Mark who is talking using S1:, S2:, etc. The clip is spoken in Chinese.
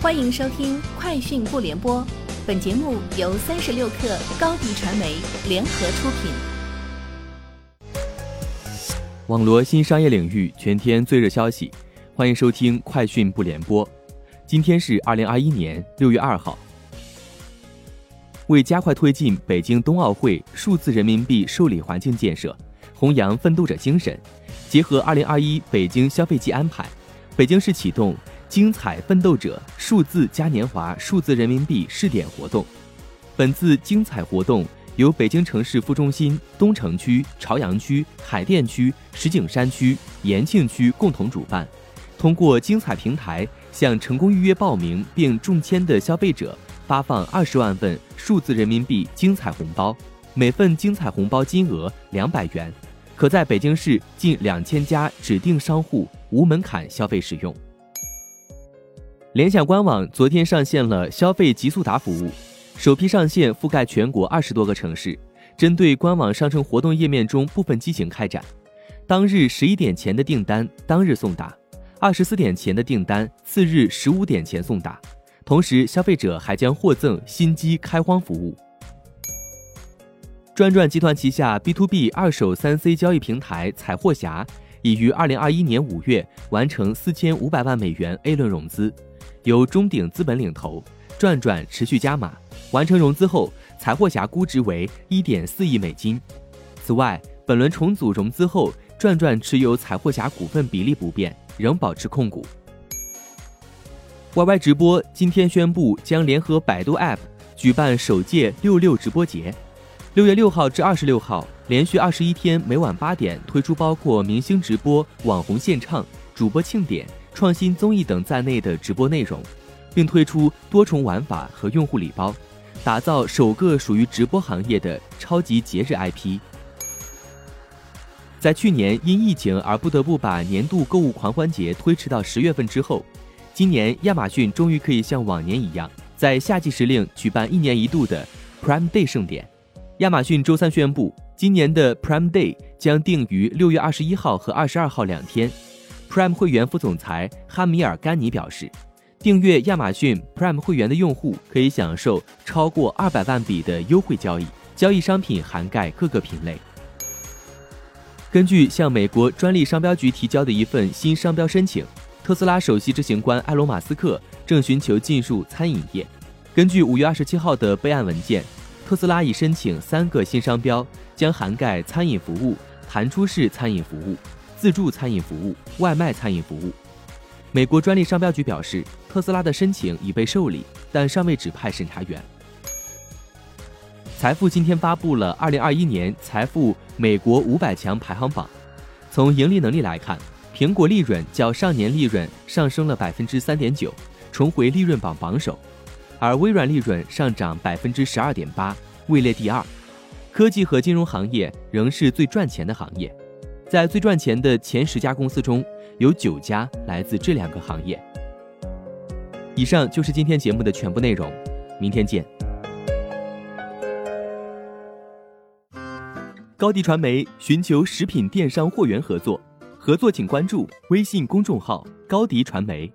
S1: 欢迎收听《快讯不联播》，本节目由三十六克高低传媒联合出品。
S2: 网罗新商业领域全天最热消息，欢迎收听《快讯不联播》。今天是二零二一年六月二号。为加快推进北京冬奥会数字人民币受理环境建设，弘扬奋斗者精神，结合二零二一北京消费季安排，北京市启动。精彩奋斗者数字嘉年华数字人民币试点活动，本次精彩活动由北京城市副中心、东城区、朝阳区、海淀区、石景山区、延庆区共同主办。通过精彩平台向成功预约报名并中签的消费者发放二十万份数字人民币精彩红包，每份精彩红包金额两百元，可在北京市近两千家指定商户无门槛消费使用。联想官网昨天上线了消费极速达服务，首批上线覆盖全国二十多个城市，针对官网商城活动页面中部分机型开展。当日十一点前的订单当日送达，二十四点前的订单次日十五点前送达。同时，消费者还将获赠新机开荒服务。转转集团旗下 B to B 二手三 C 交易平台采货侠已于二零二一年五月完成四千五百万美元 A 轮融资。由中鼎资本领投，转转持续加码，完成融资后，财货侠估值为一点四亿美金。此外，本轮重组融资后，转转持有财货侠股份比例不变，仍保持控股。Y Y 直播今天宣布将联合百度 App 举办首届六六直播节，六月六号至二十六号，连续二十一天，每晚八点推出包括明星直播、网红献唱、主播庆典。创新综艺等在内的直播内容，并推出多重玩法和用户礼包，打造首个属于直播行业的超级节日 IP。在去年因疫情而不得不把年度购物狂欢节推迟到十月份之后，今年亚马逊终于可以像往年一样，在夏季时令举办一年一度的 Prime Day 盛典。亚马逊周三宣布，今年的 Prime Day 将定于六月二十一号和二十二号两天。Prime 会员副总裁哈米尔甘尼表示，订阅亚马逊 Prime 会员的用户可以享受超过二百万笔的优惠交易，交易商品涵盖各个品类。根据向美国专利商标局提交的一份新商标申请，特斯拉首席执行官埃隆·马斯克正寻求进入餐饮业。根据五月二十七号的备案文件，特斯拉已申请三个新商标，将涵盖餐饮服务、弹出式餐饮服务。自助餐饮服务、外卖餐饮服务。美国专利商标局表示，特斯拉的申请已被受理，但尚未指派审查员。财富今天发布了二零二一年财富美国五百强排行榜。从盈利能力来看，苹果利润较上年利润上升了百分之三点九，重回利润榜榜首；而微软利润上涨百分之十二点八，位列第二。科技和金融行业仍是最赚钱的行业。在最赚钱的前十家公司中，有九家来自这两个行业。以上就是今天节目的全部内容，明天见。高迪传媒寻求食品电商货源合作，合作请关注微信公众号高迪传媒。